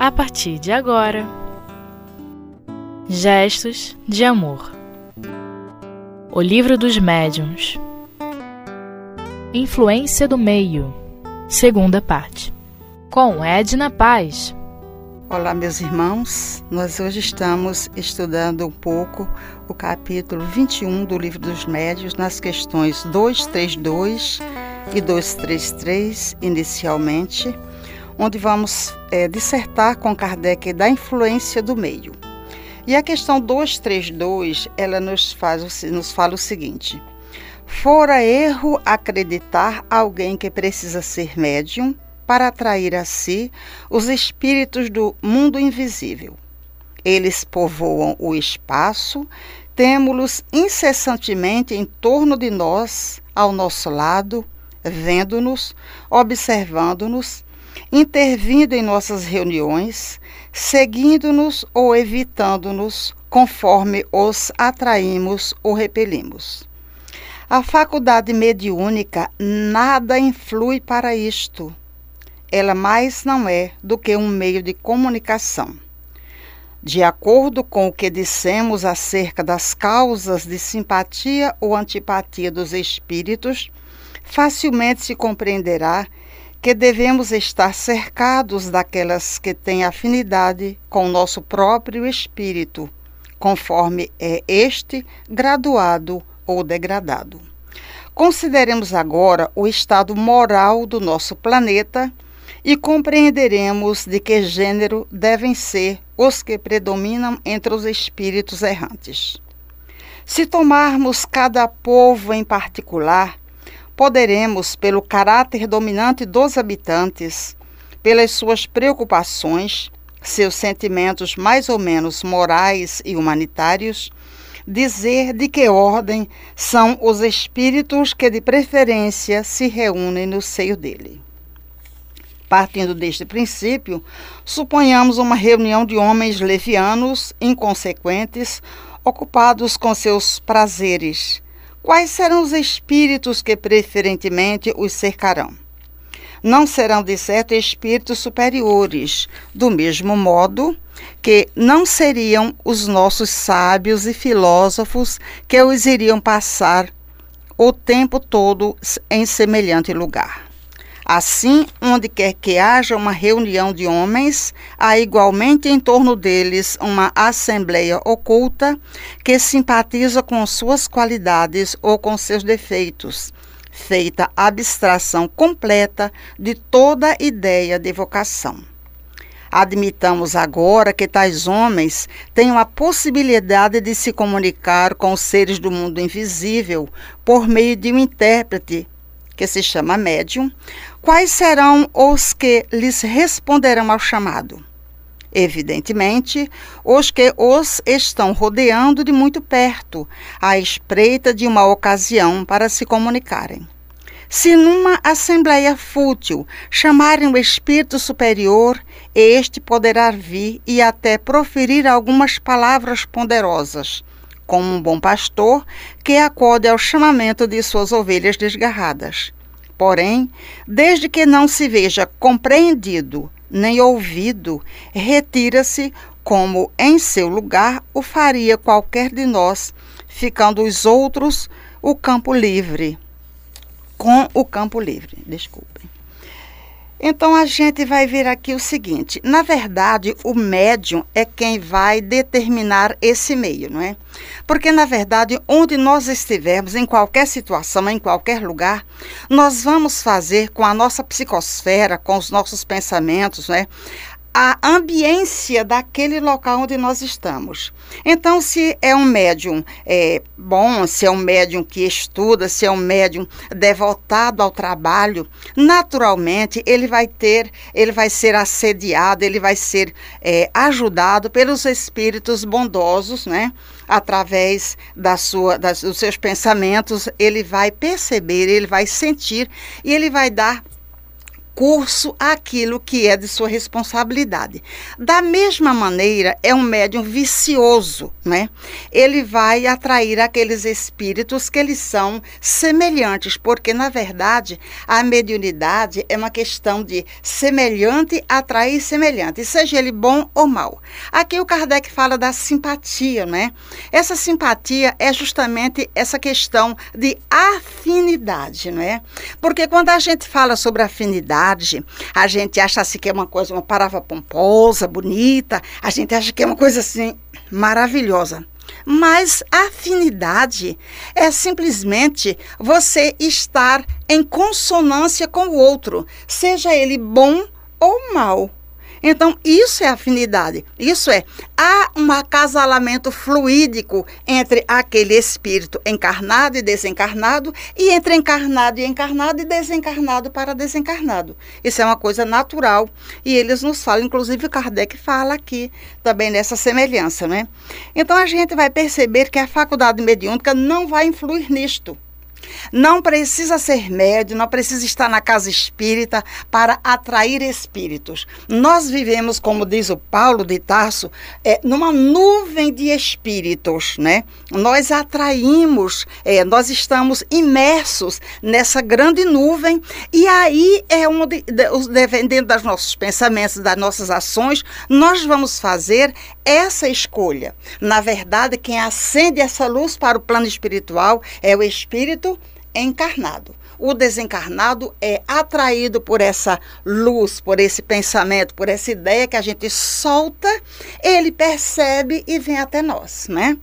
a partir de agora. Gestos de Amor. O Livro dos Médiuns. Influência do Meio. Segunda parte. Com Edna Paz. Olá, meus irmãos. Nós hoje estamos estudando um pouco o capítulo 21 do Livro dos Médios nas questões 232 e 233, inicialmente, onde vamos é, dissertar com Kardec da influência do meio. E a questão 232, ela nos, faz, nos fala o seguinte: Fora erro acreditar alguém que precisa ser médium para atrair a si os espíritos do mundo invisível. Eles povoam o espaço, temos-los incessantemente em torno de nós, ao nosso lado, vendo-nos, observando-nos, intervindo em nossas reuniões, seguindo-nos ou evitando-nos, conforme os atraímos ou repelimos. A faculdade mediúnica nada influi para isto, ela mais não é do que um meio de comunicação. De acordo com o que dissemos acerca das causas de simpatia ou antipatia dos espíritos, facilmente se compreenderá que devemos estar cercados daquelas que têm afinidade com o nosso próprio espírito, conforme é este graduado ou degradado. Consideremos agora o estado moral do nosso planeta e compreenderemos de que gênero devem ser os que predominam entre os espíritos errantes. Se tomarmos cada povo em particular, poderemos, pelo caráter dominante dos habitantes, pelas suas preocupações, seus sentimentos mais ou menos morais e humanitários, dizer de que ordem são os espíritos que de preferência se reúnem no seio dele. Partindo deste princípio, suponhamos uma reunião de homens levianos, inconsequentes, ocupados com seus prazeres. Quais serão os espíritos que preferentemente os cercarão? Não serão, de certo, espíritos superiores, do mesmo modo que não seriam os nossos sábios e filósofos que os iriam passar o tempo todo em semelhante lugar. Assim, onde quer que haja uma reunião de homens, há igualmente em torno deles uma assembleia oculta que simpatiza com suas qualidades ou com seus defeitos, feita abstração completa de toda ideia de vocação. Admitamos agora que tais homens têm a possibilidade de se comunicar com os seres do mundo invisível por meio de um intérprete que se chama médium, quais serão os que lhes responderão ao chamado? Evidentemente, os que os estão rodeando de muito perto, à espreita de uma ocasião para se comunicarem. Se numa assembleia fútil chamarem o espírito superior, este poderá vir e até proferir algumas palavras ponderosas, como um bom pastor que acode ao chamamento de suas ovelhas desgarradas. Porém, desde que não se veja compreendido nem ouvido, retira-se como em seu lugar o faria qualquer de nós, ficando os outros o campo livre. Com o campo livre, desculpem. Então a gente vai ver aqui o seguinte: na verdade, o médium é quem vai determinar esse meio, não é? Porque na verdade, onde nós estivermos, em qualquer situação, em qualquer lugar, nós vamos fazer com a nossa psicosfera, com os nossos pensamentos, não é? A ambiência daquele local onde nós estamos. Então, se é um médium é, bom, se é um médium que estuda, se é um médium devotado ao trabalho, naturalmente ele vai ter, ele vai ser assediado, ele vai ser é, ajudado pelos espíritos bondosos, né? Através da sua, das, dos seus pensamentos, ele vai perceber, ele vai sentir e ele vai dar curso àquilo que é de sua responsabilidade. Da mesma maneira, é um médium vicioso, né? Ele vai atrair aqueles espíritos que eles são semelhantes, porque na verdade a mediunidade é uma questão de semelhante atrair semelhante, seja ele bom ou mal. Aqui o Kardec fala da simpatia, né? Essa simpatia é justamente essa questão de afinidade, não é? Porque quando a gente fala sobre afinidade, a gente acha assim que é uma coisa, uma palavra pomposa, bonita, a gente acha que é uma coisa assim maravilhosa. Mas afinidade é simplesmente você estar em consonância com o outro, seja ele bom ou mal. Então, isso é afinidade. Isso é, há um acasalamento fluídico entre aquele espírito encarnado e desencarnado, e entre encarnado e encarnado, e desencarnado para desencarnado. Isso é uma coisa natural. E eles nos falam, inclusive Kardec fala aqui também nessa semelhança, né? Então, a gente vai perceber que a faculdade mediúnica não vai influir nisto. Não precisa ser médio, não precisa estar na casa espírita para atrair espíritos. Nós vivemos, como diz o Paulo de Tarso, é, numa nuvem de espíritos, né? Nós atraímos, é, nós estamos imersos nessa grande nuvem e aí é onde, dependendo dos nossos pensamentos, das nossas ações, nós vamos fazer essa escolha. Na verdade, quem acende essa luz para o plano espiritual é o espírito encarnado. O desencarnado é atraído por essa luz, por esse pensamento, por essa ideia que a gente solta, ele percebe e vem até nós, né?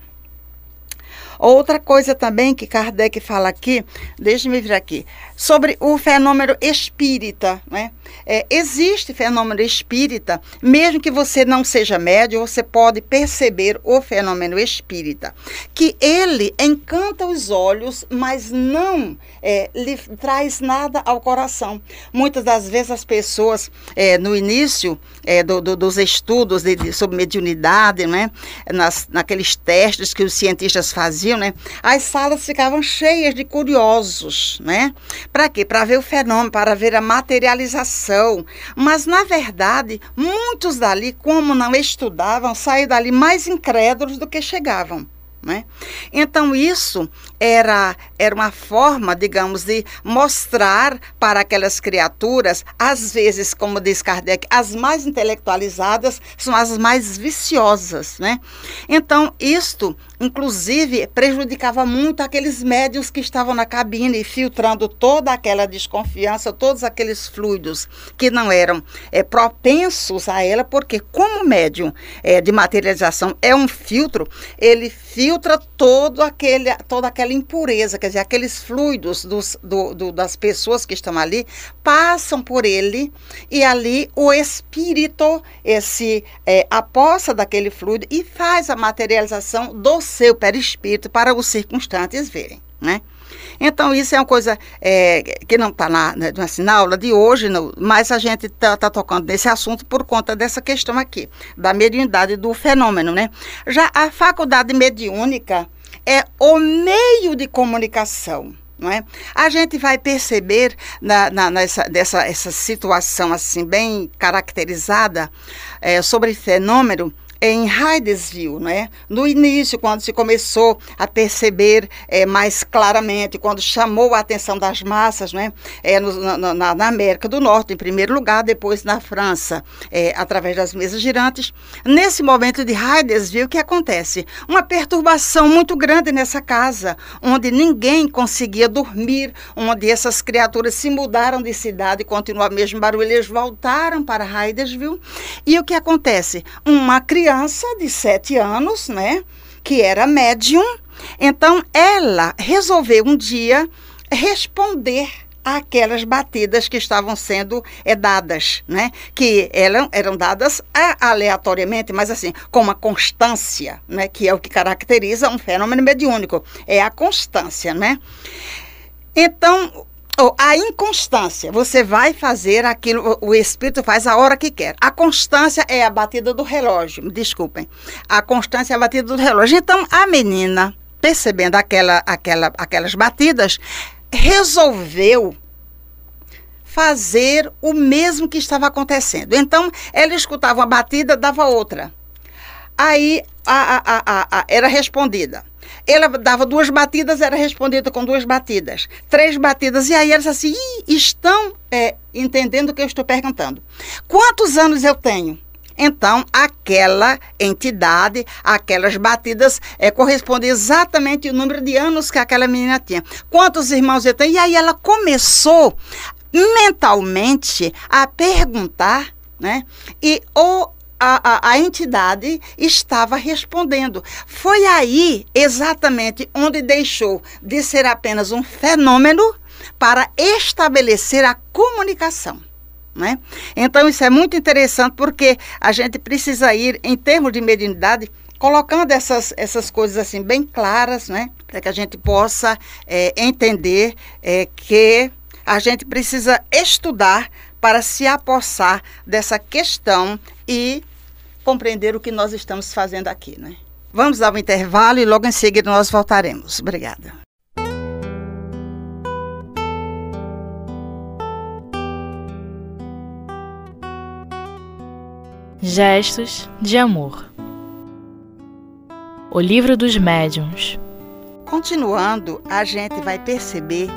Outra coisa também que Kardec fala aqui, deixe-me vir aqui, sobre o fenômeno espírita. Né? É, existe fenômeno espírita, mesmo que você não seja médium, você pode perceber o fenômeno espírita, que ele encanta os olhos, mas não é, lhe traz nada ao coração. Muitas das vezes as pessoas, é, no início é, do, do, dos estudos de, de, sobre mediunidade, né, nas, naqueles testes que os cientistas faziam, né, as salas ficavam cheias de curiosos, né? Para quê? Para ver o fenômeno, para ver a materialização. Mas, na verdade, muitos dali, como não estudavam, saíram dali mais incrédulos do que chegavam. Né? Então, isso era, era uma forma, digamos, de mostrar para aquelas criaturas, às vezes, como diz Kardec, as mais intelectualizadas são as mais viciosas. Né? Então, isto Inclusive, prejudicava muito aqueles médios que estavam na cabine, filtrando toda aquela desconfiança, todos aqueles fluidos que não eram é, propensos a ela, porque, como médium é, de materialização é um filtro, ele filtra todo aquele, toda aquela impureza, quer dizer, aqueles fluidos dos, do, do, das pessoas que estão ali, passam por ele e ali o espírito esse é, aposta daquele fluido e faz a materialização do seu perispírito para os circunstantes verem, né? Então, isso é uma coisa é, que não está na, né, assim, na aula de hoje, no, mas a gente está tá tocando nesse assunto por conta dessa questão aqui, da mediunidade do fenômeno, né? Já a faculdade mediúnica é o meio de comunicação. Não é? A gente vai perceber na, na, nessa dessa, essa situação assim bem caracterizada é, sobre fenômeno em Hydesville, né? no início, quando se começou a perceber é, mais claramente, quando chamou a atenção das massas, né? é, no, na, na, América do Norte, em primeiro lugar, depois na França, é, através das mesas girantes. Nesse momento de Hydesville, o que acontece? Uma perturbação muito grande nessa casa, onde ninguém conseguia dormir, onde essas criaturas se mudaram de cidade e continua o mesmo barulho, eles voltaram para Hydesville. E o que acontece? Uma criança criança de sete anos, né, que era médium. Então, ela resolveu um dia responder aquelas batidas que estavam sendo é, dadas, né? Que eram, eram dadas aleatoriamente, mas assim, com uma constância, né? Que é o que caracteriza um fenômeno mediúnico, é a constância, né? Então, a inconstância, você vai fazer aquilo, o espírito faz a hora que quer. A constância é a batida do relógio, me desculpem. A constância é a batida do relógio. Então, a menina, percebendo aquela, aquela, aquelas batidas, resolveu fazer o mesmo que estava acontecendo. Então, ela escutava uma batida, dava outra. Aí a, a, a, era respondida. Ela dava duas batidas, era respondida com duas batidas. Três batidas. E aí disse assim: estão é, entendendo o que eu estou perguntando. Quantos anos eu tenho? Então, aquela entidade, aquelas batidas, é, corresponde exatamente o número de anos que aquela menina tinha. Quantos irmãos eu tenho? E aí ela começou mentalmente a perguntar, né? E o a, a, a, entidade estava respondendo. Foi aí exatamente onde deixou de ser apenas um fenômeno para estabelecer a comunicação. Né? Então, isso é muito interessante porque a gente precisa ir, em termos de mediunidade, colocando essas, essas coisas assim bem claras, né? para que a gente possa é, entender é, que a gente precisa estudar para se apossar dessa questão e compreender o que nós estamos fazendo aqui. Né? Vamos um intervalo e logo em seguida nós voltaremos. Obrigada. Gestos de Amor. O Livro dos Médiuns. Continuando, a gente vai perceber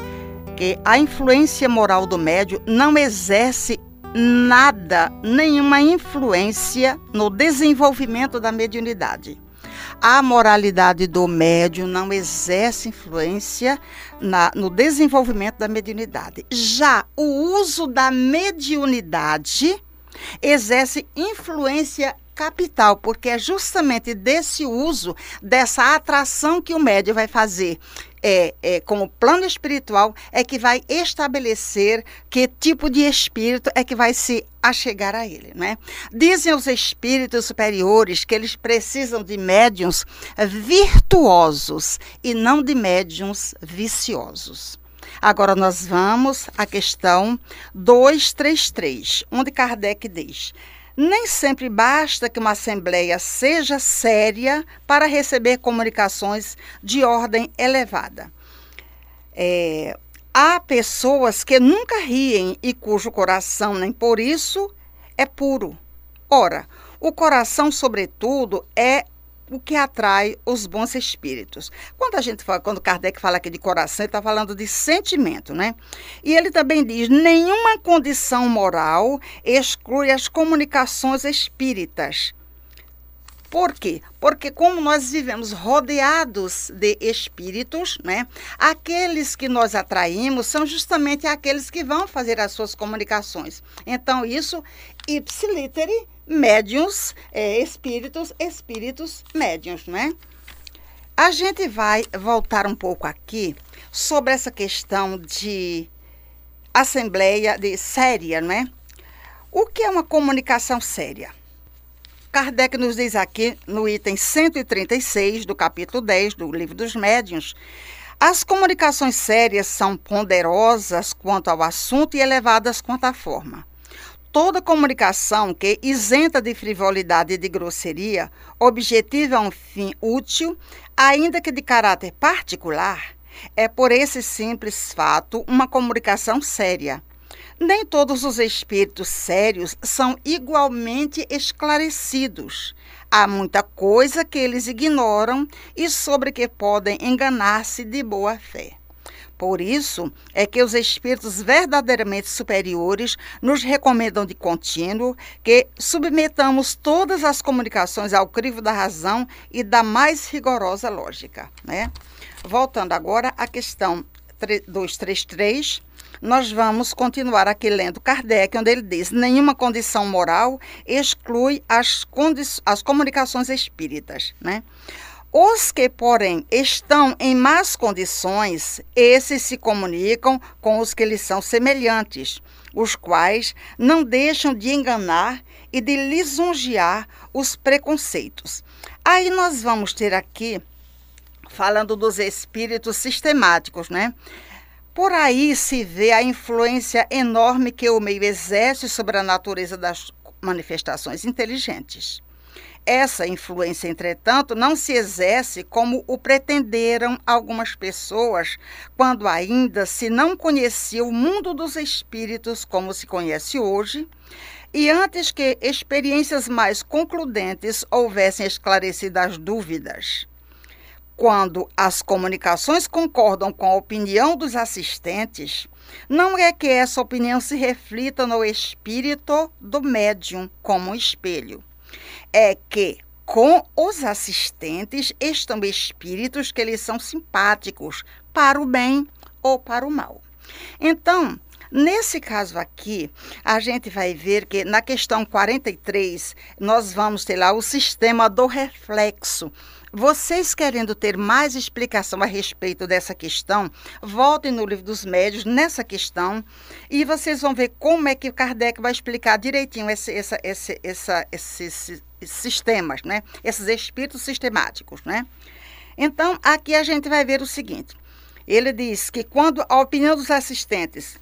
que a influência moral do médium não exerce nada, nenhuma influência no desenvolvimento da mediunidade. A moralidade do médium não exerce influência na, no desenvolvimento da mediunidade. Já o uso da mediunidade exerce influência capital, porque é justamente desse uso, dessa atração que o médium vai fazer é, é, como plano espiritual, é que vai estabelecer que tipo de espírito é que vai se achegar a ele. Né? Dizem os espíritos superiores que eles precisam de médiums virtuosos e não de médiums viciosos. Agora nós vamos à questão 233, onde Kardec diz: nem sempre basta que uma assembleia seja séria para receber comunicações de ordem elevada. É, há pessoas que nunca riem e cujo coração nem por isso é puro. Ora, o coração, sobretudo, é o que atrai os bons espíritos. Quando a gente fala, quando Kardec fala aqui de coração, ele está falando de sentimento, né? E ele também diz: nenhuma condição moral exclui as comunicações espíritas. Por quê? Porque como nós vivemos rodeados de espíritos, né? Aqueles que nós atraímos são justamente aqueles que vão fazer as suas comunicações. Então isso ipsiliteri médiums, é, espíritos, espíritos médiums, né? A gente vai voltar um pouco aqui sobre essa questão de assembleia de séria, né? O que é uma comunicação séria? Kardec nos diz aqui no item 136 do capítulo 10 do Livro dos Médiuns, as comunicações sérias são ponderosas quanto ao assunto e elevadas quanto à forma. Toda comunicação que, isenta de frivolidade e de grosseria, objetiva um fim útil, ainda que de caráter particular, é por esse simples fato uma comunicação séria. Nem todos os espíritos sérios são igualmente esclarecidos. Há muita coisa que eles ignoram e sobre que podem enganar-se de boa fé. Por isso é que os espíritos verdadeiramente superiores nos recomendam de contínuo que submetamos todas as comunicações ao crivo da razão e da mais rigorosa lógica. Né? Voltando agora à questão 233, nós vamos continuar aqui lendo Kardec, onde ele diz: nenhuma condição moral exclui as, as comunicações espíritas. Né? Os que, porém, estão em más condições, esses se comunicam com os que lhes são semelhantes, os quais não deixam de enganar e de lisonjear os preconceitos. Aí nós vamos ter aqui, falando dos espíritos sistemáticos, né? Por aí se vê a influência enorme que o meio exerce sobre a natureza das manifestações inteligentes. Essa influência, entretanto, não se exerce como o pretenderam algumas pessoas quando ainda se não conhecia o mundo dos espíritos como se conhece hoje, e antes que experiências mais concludentes houvessem esclarecido as dúvidas. Quando as comunicações concordam com a opinião dos assistentes, não é que essa opinião se reflita no espírito do médium como um espelho. É que com os assistentes estão espíritos que eles são simpáticos para o bem ou para o mal. Então, Nesse caso aqui, a gente vai ver que na questão 43, nós vamos ter lá o sistema do reflexo. Vocês querendo ter mais explicação a respeito dessa questão, voltem no livro dos médios nessa questão e vocês vão ver como é que Kardec vai explicar direitinho esse, essa, esse, essa, esses, sistemas, né? esses espíritos sistemáticos. Né? Então, aqui a gente vai ver o seguinte: ele diz que quando a opinião dos assistentes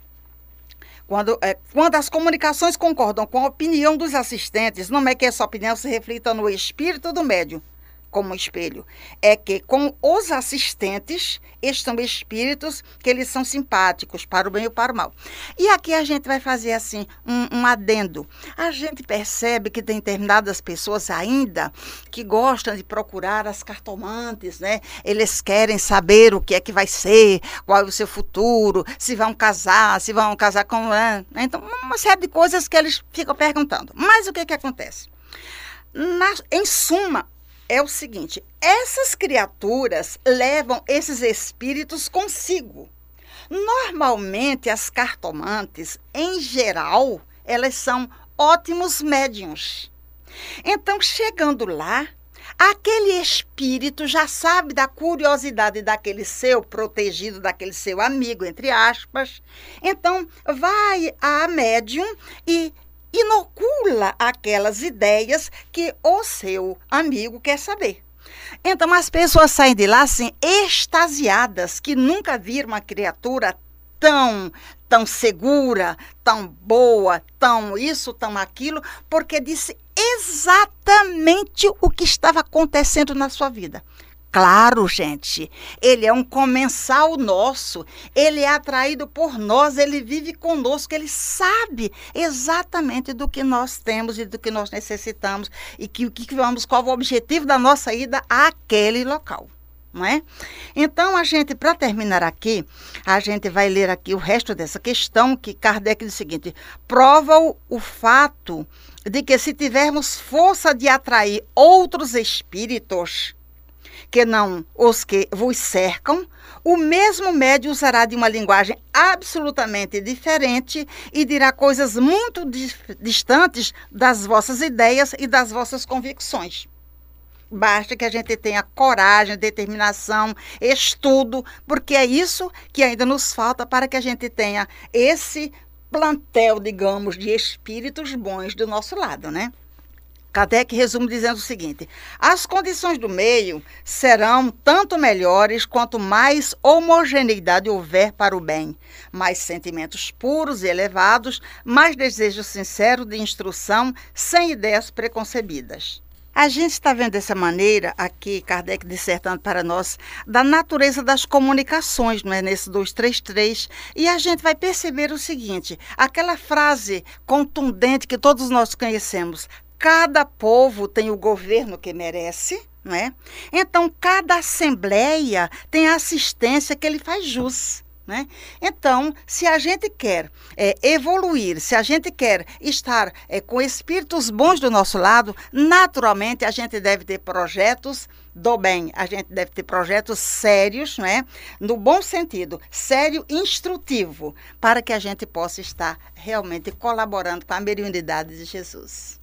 quando, é, quando as comunicações concordam com a opinião dos assistentes, não é que essa opinião se reflita no espírito do médium, como espelho, é que com os assistentes estão espíritos que eles são simpáticos para o bem ou para o mal. E aqui a gente vai fazer assim um, um adendo. A gente percebe que tem determinadas pessoas ainda que gostam de procurar as cartomantes, né? Eles querem saber o que é que vai ser, qual é o seu futuro, se vão casar, se vão casar com né? então uma série de coisas que eles ficam perguntando. Mas o que é que acontece? Na, em suma, é o seguinte: essas criaturas levam esses espíritos consigo. Normalmente, as cartomantes, em geral, elas são ótimos médiums. Então, chegando lá, aquele espírito já sabe da curiosidade daquele seu protegido, daquele seu amigo, entre aspas. Então, vai a médium e inocula aquelas ideias que o seu amigo quer saber. Então as pessoas saem de lá assim extasiadas que nunca viram uma criatura tão tão segura, tão boa, tão isso, tão aquilo, porque disse exatamente o que estava acontecendo na sua vida. Claro, gente, ele é um comensal nosso, ele é atraído por nós, ele vive conosco, ele sabe exatamente do que nós temos e do que nós necessitamos e que o que vamos, qual o objetivo da nossa ida àquele local. Não é? Então, a gente, para terminar aqui, a gente vai ler aqui o resto dessa questão, que Kardec diz o seguinte: prova o, o fato de que se tivermos força de atrair outros espíritos, que não os que vos cercam, o mesmo médio usará de uma linguagem absolutamente diferente e dirá coisas muito distantes das vossas ideias e das vossas convicções. Basta que a gente tenha coragem, determinação, estudo, porque é isso que ainda nos falta para que a gente tenha esse plantel, digamos, de espíritos bons do nosso lado, né? Kardec resume dizendo o seguinte: as condições do meio serão tanto melhores quanto mais homogeneidade houver para o bem, mais sentimentos puros e elevados, mais desejo sincero de instrução, sem ideias preconcebidas. A gente está vendo dessa maneira aqui, Kardec dissertando para nós, da natureza das comunicações, não é? Nesse 233. E a gente vai perceber o seguinte: aquela frase contundente que todos nós conhecemos, Cada povo tem o governo que merece, não é? Então, cada assembleia tem a assistência que ele faz jus. Né? Então, se a gente quer é, evoluir, se a gente quer estar é, com espíritos bons do nosso lado, naturalmente a gente deve ter projetos do bem, a gente deve ter projetos sérios, né? no bom sentido, sério, instrutivo, para que a gente possa estar realmente colaborando com a mediunidade de Jesus.